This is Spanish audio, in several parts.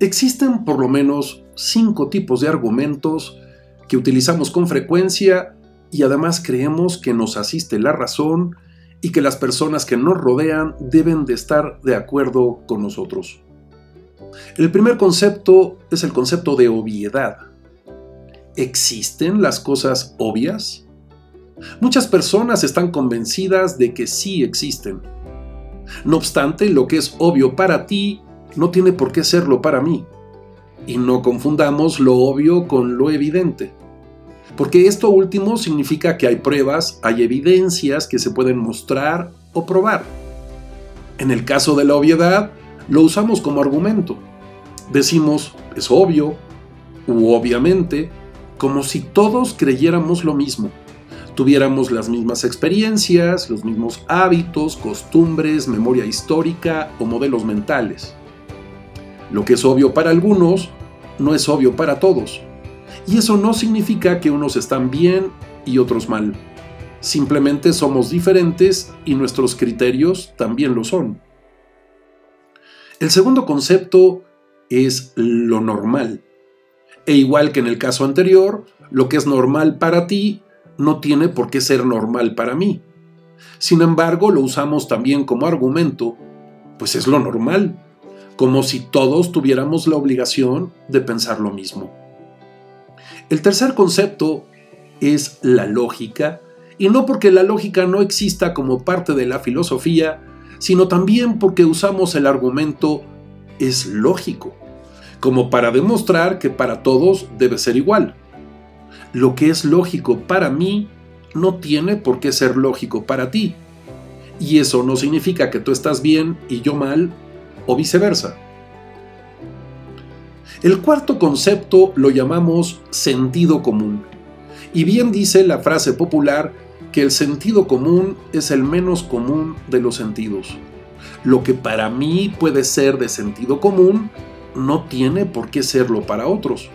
Existen por lo menos cinco tipos de argumentos que utilizamos con frecuencia y además creemos que nos asiste la razón y que las personas que nos rodean deben de estar de acuerdo con nosotros. El primer concepto es el concepto de obviedad. ¿Existen las cosas obvias? Muchas personas están convencidas de que sí existen. No obstante, lo que es obvio para ti no tiene por qué serlo para mí. Y no confundamos lo obvio con lo evidente. Porque esto último significa que hay pruebas, hay evidencias que se pueden mostrar o probar. En el caso de la obviedad, lo usamos como argumento. Decimos, es obvio, u obviamente, como si todos creyéramos lo mismo, tuviéramos las mismas experiencias, los mismos hábitos, costumbres, memoria histórica o modelos mentales. Lo que es obvio para algunos no es obvio para todos. Y eso no significa que unos están bien y otros mal. Simplemente somos diferentes y nuestros criterios también lo son. El segundo concepto es lo normal. E igual que en el caso anterior, lo que es normal para ti no tiene por qué ser normal para mí. Sin embargo, lo usamos también como argumento, pues es lo normal como si todos tuviéramos la obligación de pensar lo mismo. El tercer concepto es la lógica, y no porque la lógica no exista como parte de la filosofía, sino también porque usamos el argumento es lógico, como para demostrar que para todos debe ser igual. Lo que es lógico para mí no tiene por qué ser lógico para ti. Y eso no significa que tú estás bien y yo mal o viceversa. El cuarto concepto lo llamamos sentido común. Y bien dice la frase popular que el sentido común es el menos común de los sentidos. Lo que para mí puede ser de sentido común no tiene por qué serlo para otros.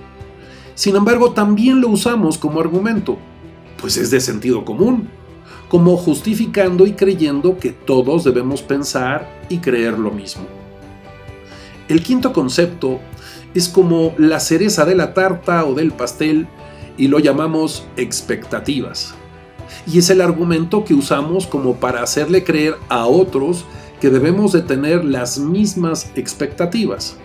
Sin embargo, también lo usamos como argumento, pues es de sentido común, como justificando y creyendo que todos debemos pensar y creer lo mismo. El quinto concepto es como la cereza de la tarta o del pastel y lo llamamos expectativas. Y es el argumento que usamos como para hacerle creer a otros que debemos de tener las mismas expectativas,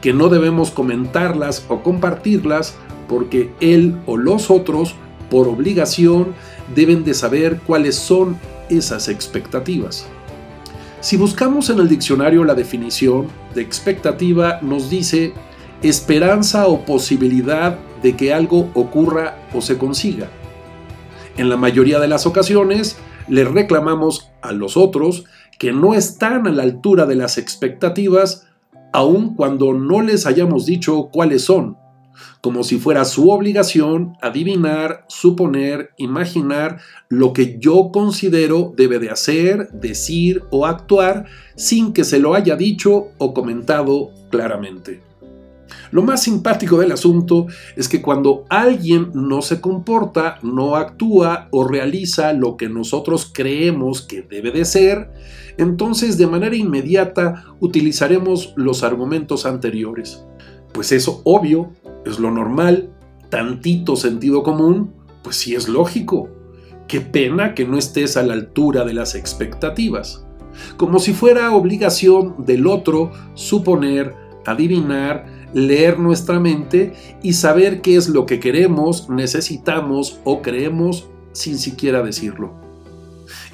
que no debemos comentarlas o compartirlas porque él o los otros, por obligación, deben de saber cuáles son esas expectativas. Si buscamos en el diccionario la definición de expectativa, nos dice esperanza o posibilidad de que algo ocurra o se consiga. En la mayoría de las ocasiones, le reclamamos a los otros que no están a la altura de las expectativas, aun cuando no les hayamos dicho cuáles son como si fuera su obligación adivinar, suponer, imaginar lo que yo considero debe de hacer, decir o actuar sin que se lo haya dicho o comentado claramente. Lo más simpático del asunto es que cuando alguien no se comporta, no actúa o realiza lo que nosotros creemos que debe de ser, entonces de manera inmediata utilizaremos los argumentos anteriores. Pues eso obvio es lo normal, tantito sentido común, pues sí es lógico. Qué pena que no estés a la altura de las expectativas. Como si fuera obligación del otro suponer, adivinar, leer nuestra mente y saber qué es lo que queremos, necesitamos o creemos sin siquiera decirlo.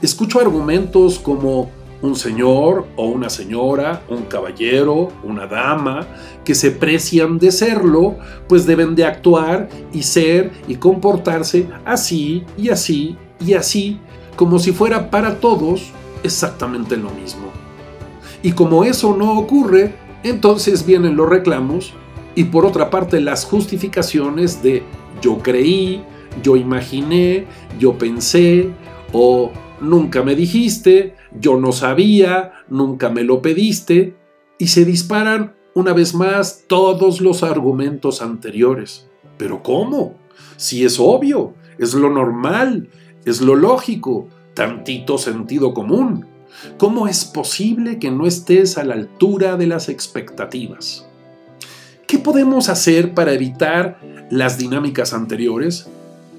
Escucho argumentos como un señor o una señora, un caballero, una dama, que se precian de serlo, pues deben de actuar y ser y comportarse así y así y así, como si fuera para todos exactamente lo mismo. Y como eso no ocurre, entonces vienen los reclamos y por otra parte las justificaciones de yo creí, yo imaginé, yo pensé o nunca me dijiste, yo no sabía, nunca me lo pediste, y se disparan una vez más todos los argumentos anteriores. Pero ¿cómo? Si es obvio, es lo normal, es lo lógico, tantito sentido común. ¿Cómo es posible que no estés a la altura de las expectativas? ¿Qué podemos hacer para evitar las dinámicas anteriores?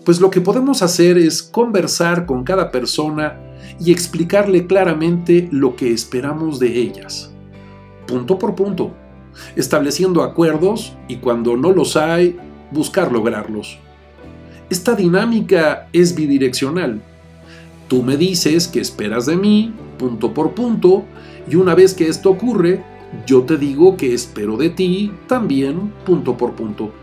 Pues lo que podemos hacer es conversar con cada persona y explicarle claramente lo que esperamos de ellas, punto por punto, estableciendo acuerdos y cuando no los hay, buscar lograrlos. Esta dinámica es bidireccional. Tú me dices que esperas de mí, punto por punto, y una vez que esto ocurre, yo te digo que espero de ti también, punto por punto.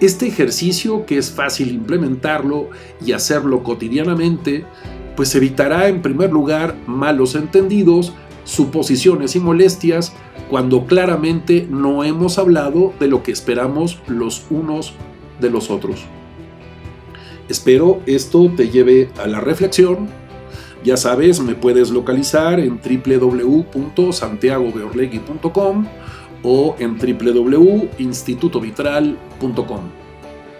Este ejercicio, que es fácil implementarlo y hacerlo cotidianamente, pues evitará en primer lugar malos entendidos, suposiciones y molestias cuando claramente no hemos hablado de lo que esperamos los unos de los otros. Espero esto te lleve a la reflexión. Ya sabes, me puedes localizar en www.santiagobeorlegui.com o en www.institutovitral.com.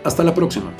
Hasta la próxima.